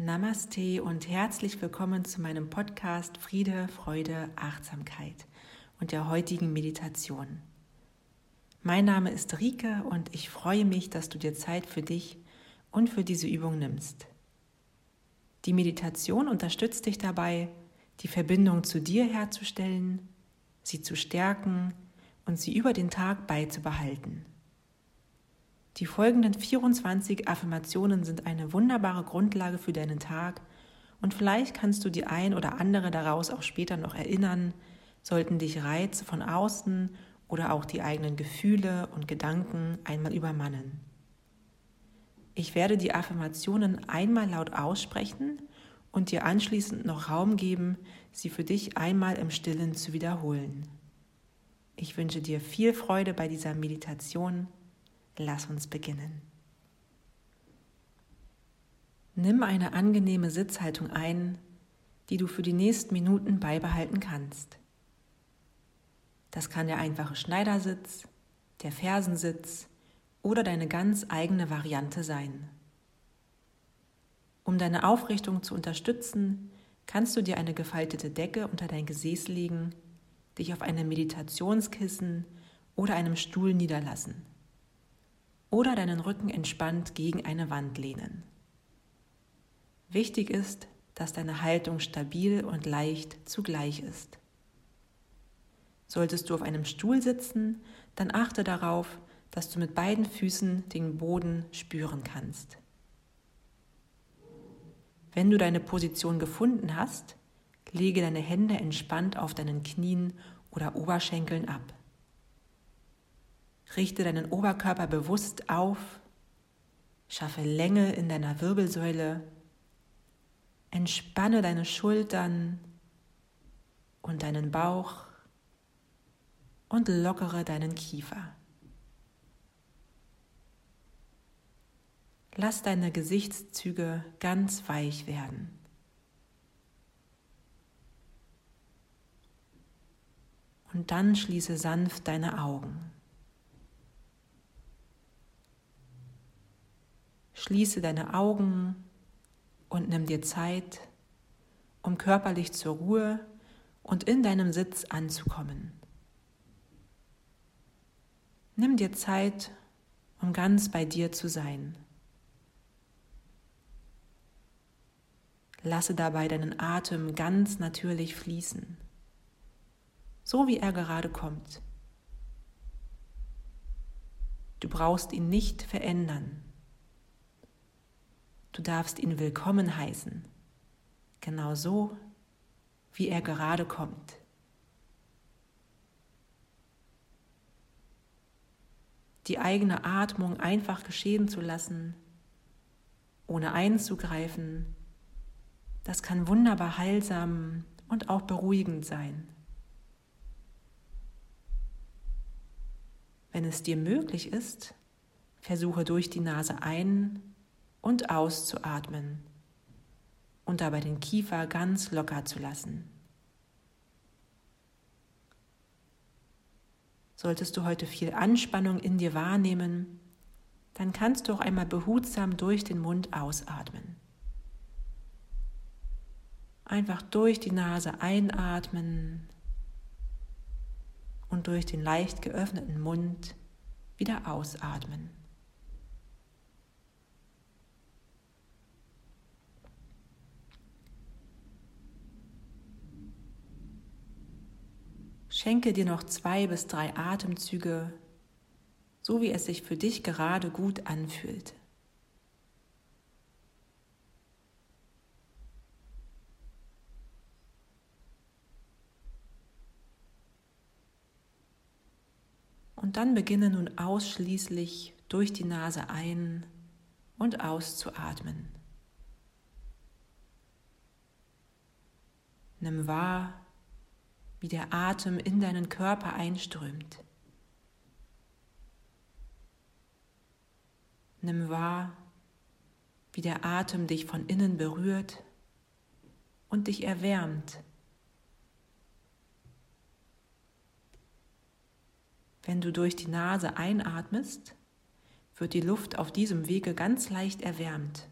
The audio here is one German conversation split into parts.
Namaste und herzlich willkommen zu meinem Podcast Friede, Freude, Achtsamkeit und der heutigen Meditation. Mein Name ist Rike und ich freue mich, dass du dir Zeit für dich und für diese Übung nimmst. Die Meditation unterstützt dich dabei, die Verbindung zu dir herzustellen, sie zu stärken und sie über den Tag beizubehalten. Die folgenden 24 Affirmationen sind eine wunderbare Grundlage für deinen Tag und vielleicht kannst du die ein oder andere daraus auch später noch erinnern, sollten dich Reize von außen oder auch die eigenen Gefühle und Gedanken einmal übermannen. Ich werde die Affirmationen einmal laut aussprechen und dir anschließend noch Raum geben, sie für dich einmal im stillen zu wiederholen. Ich wünsche dir viel Freude bei dieser Meditation Lass uns beginnen. Nimm eine angenehme Sitzhaltung ein, die du für die nächsten Minuten beibehalten kannst. Das kann der einfache Schneidersitz, der Fersensitz oder deine ganz eigene Variante sein. Um deine Aufrichtung zu unterstützen, kannst du dir eine gefaltete Decke unter dein Gesäß legen, dich auf einem Meditationskissen oder einem Stuhl niederlassen oder deinen Rücken entspannt gegen eine Wand lehnen. Wichtig ist, dass deine Haltung stabil und leicht zugleich ist. Solltest du auf einem Stuhl sitzen, dann achte darauf, dass du mit beiden Füßen den Boden spüren kannst. Wenn du deine Position gefunden hast, lege deine Hände entspannt auf deinen Knien oder Oberschenkeln ab. Richte deinen Oberkörper bewusst auf, schaffe Länge in deiner Wirbelsäule, entspanne deine Schultern und deinen Bauch und lockere deinen Kiefer. Lass deine Gesichtszüge ganz weich werden. Und dann schließe sanft deine Augen. Schließe deine Augen und nimm dir Zeit, um körperlich zur Ruhe und in deinem Sitz anzukommen. Nimm dir Zeit, um ganz bei dir zu sein. Lasse dabei deinen Atem ganz natürlich fließen, so wie er gerade kommt. Du brauchst ihn nicht verändern. Du darfst ihn willkommen heißen, genau so, wie er gerade kommt. Die eigene Atmung einfach geschehen zu lassen, ohne einzugreifen, das kann wunderbar heilsam und auch beruhigend sein. Wenn es dir möglich ist, versuche durch die Nase ein und auszuatmen und dabei den Kiefer ganz locker zu lassen. Solltest du heute viel Anspannung in dir wahrnehmen, dann kannst du auch einmal behutsam durch den Mund ausatmen. Einfach durch die Nase einatmen und durch den leicht geöffneten Mund wieder ausatmen. Schenke dir noch zwei bis drei Atemzüge, so wie es sich für dich gerade gut anfühlt. Und dann beginne nun ausschließlich durch die Nase ein und auszuatmen. Nimm wahr, wie der Atem in deinen Körper einströmt. Nimm wahr, wie der Atem dich von innen berührt und dich erwärmt. Wenn du durch die Nase einatmest, wird die Luft auf diesem Wege ganz leicht erwärmt,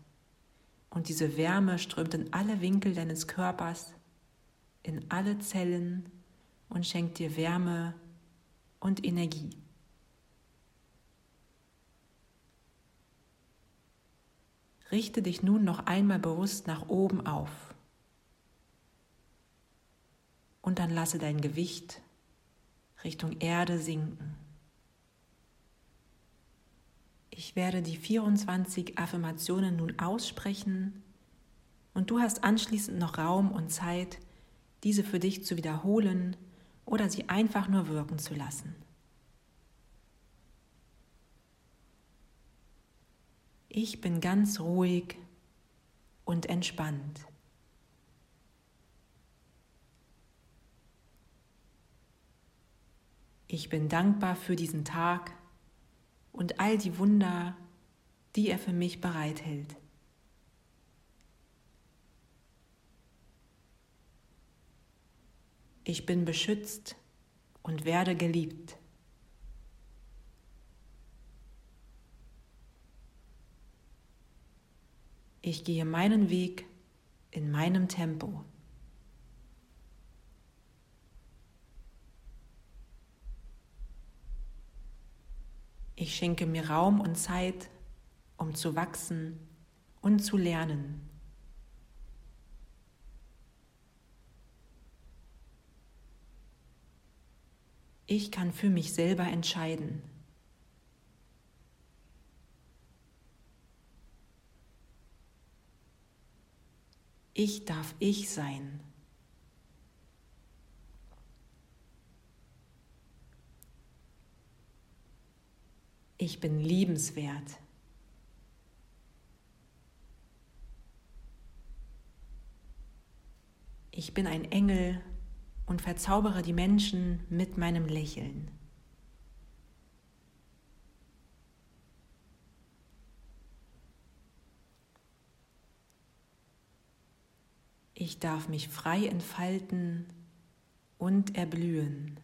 Und diese Wärme strömt in alle Winkel deines Körpers, in alle Zellen und schenkt dir Wärme und Energie. Richte dich nun noch einmal bewusst nach oben auf. Und dann lasse dein Gewicht Richtung Erde sinken. Ich werde die 24 Affirmationen nun aussprechen und du hast anschließend noch Raum und Zeit, diese für dich zu wiederholen oder sie einfach nur wirken zu lassen. Ich bin ganz ruhig und entspannt. Ich bin dankbar für diesen Tag und all die Wunder, die er für mich bereithält. Ich bin beschützt und werde geliebt. Ich gehe meinen Weg in meinem Tempo. Ich schenke mir Raum und Zeit, um zu wachsen und zu lernen. Ich kann für mich selber entscheiden. Ich darf ich sein. Ich bin liebenswert. Ich bin ein Engel und verzaubere die Menschen mit meinem Lächeln. Ich darf mich frei entfalten und erblühen.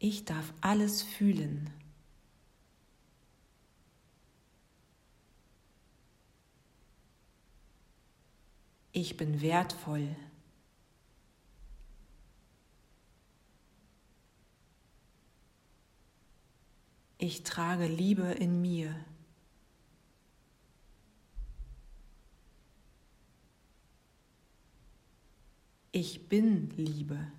Ich darf alles fühlen. Ich bin wertvoll. Ich trage Liebe in mir. Ich bin Liebe.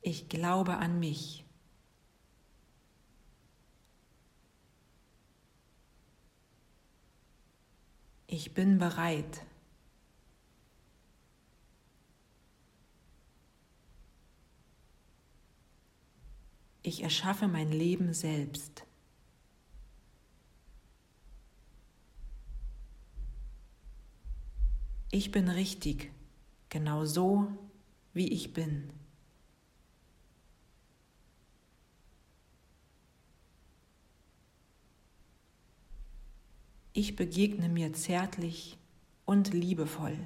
Ich glaube an mich. Ich bin bereit. Ich erschaffe mein Leben selbst. Ich bin richtig, genau so, wie ich bin. Ich begegne mir zärtlich und liebevoll.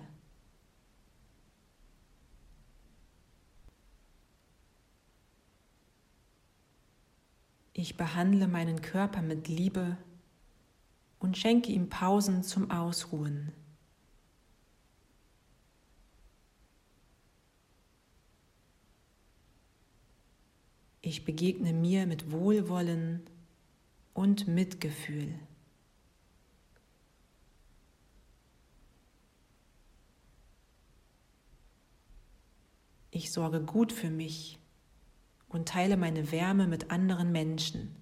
Ich behandle meinen Körper mit Liebe und schenke ihm Pausen zum Ausruhen. Ich begegne mir mit Wohlwollen und Mitgefühl. Ich sorge gut für mich und teile meine Wärme mit anderen Menschen.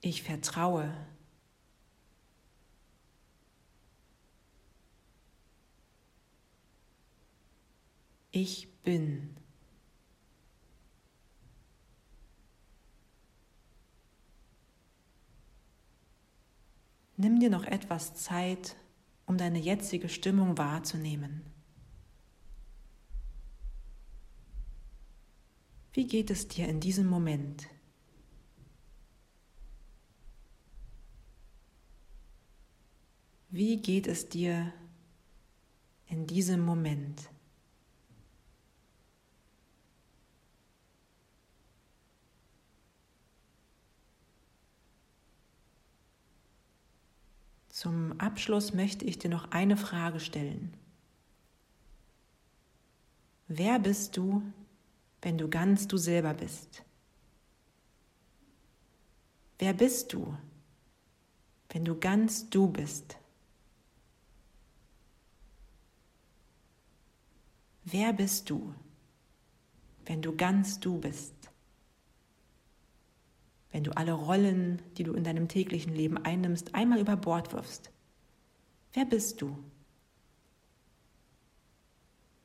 Ich vertraue. Ich bin. Nimm dir noch etwas Zeit, um deine jetzige Stimmung wahrzunehmen. Wie geht es dir in diesem Moment? Wie geht es dir in diesem Moment? Zum Abschluss möchte ich dir noch eine Frage stellen. Wer bist du, wenn du ganz du selber bist? Wer bist du, wenn du ganz du bist? Wer bist du, wenn du ganz du bist? Wenn du alle Rollen, die du in deinem täglichen Leben einnimmst, einmal über Bord wirfst. Wer bist du?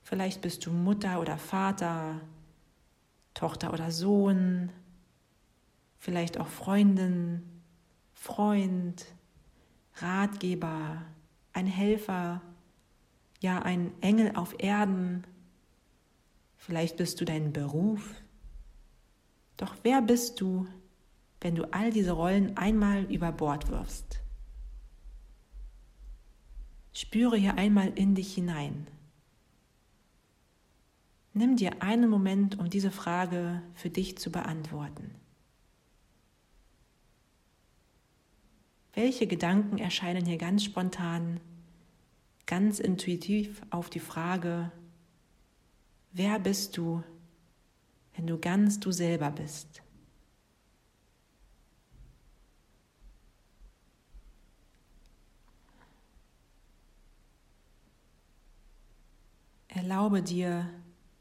Vielleicht bist du Mutter oder Vater, Tochter oder Sohn, vielleicht auch Freundin, Freund, Ratgeber, ein Helfer, ja ein Engel auf Erden. Vielleicht bist du dein Beruf. Doch wer bist du wenn du all diese Rollen einmal über Bord wirfst. Spüre hier einmal in dich hinein. Nimm dir einen Moment, um diese Frage für dich zu beantworten. Welche Gedanken erscheinen hier ganz spontan, ganz intuitiv auf die Frage, wer bist du, wenn du ganz du selber bist? Erlaube dir,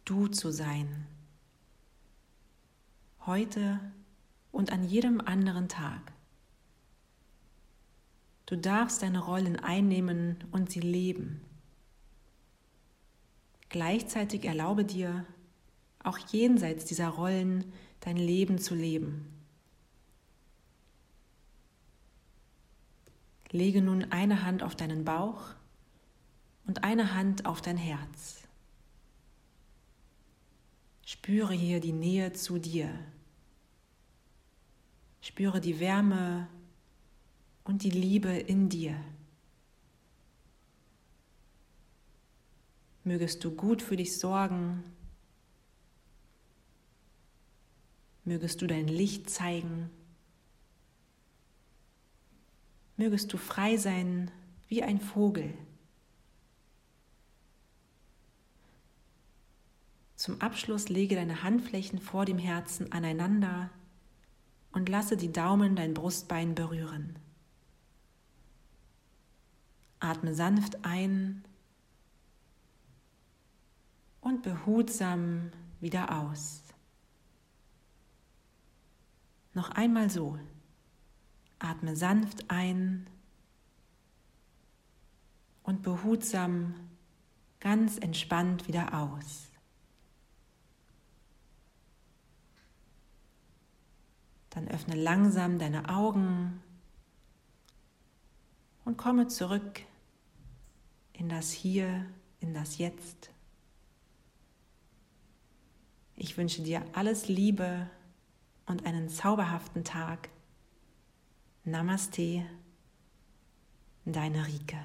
du zu sein. Heute und an jedem anderen Tag. Du darfst deine Rollen einnehmen und sie leben. Gleichzeitig erlaube dir, auch jenseits dieser Rollen dein Leben zu leben. Lege nun eine Hand auf deinen Bauch und eine Hand auf dein Herz. Spüre hier die Nähe zu dir. Spüre die Wärme und die Liebe in dir. Mögest du gut für dich sorgen. Mögest du dein Licht zeigen. Mögest du frei sein wie ein Vogel. Zum Abschluss lege deine Handflächen vor dem Herzen aneinander und lasse die Daumen dein Brustbein berühren. Atme sanft ein und behutsam wieder aus. Noch einmal so. Atme sanft ein und behutsam, ganz entspannt wieder aus. Dann öffne langsam deine Augen und komme zurück in das Hier, in das Jetzt. Ich wünsche dir alles Liebe und einen zauberhaften Tag. Namaste, deine Rike.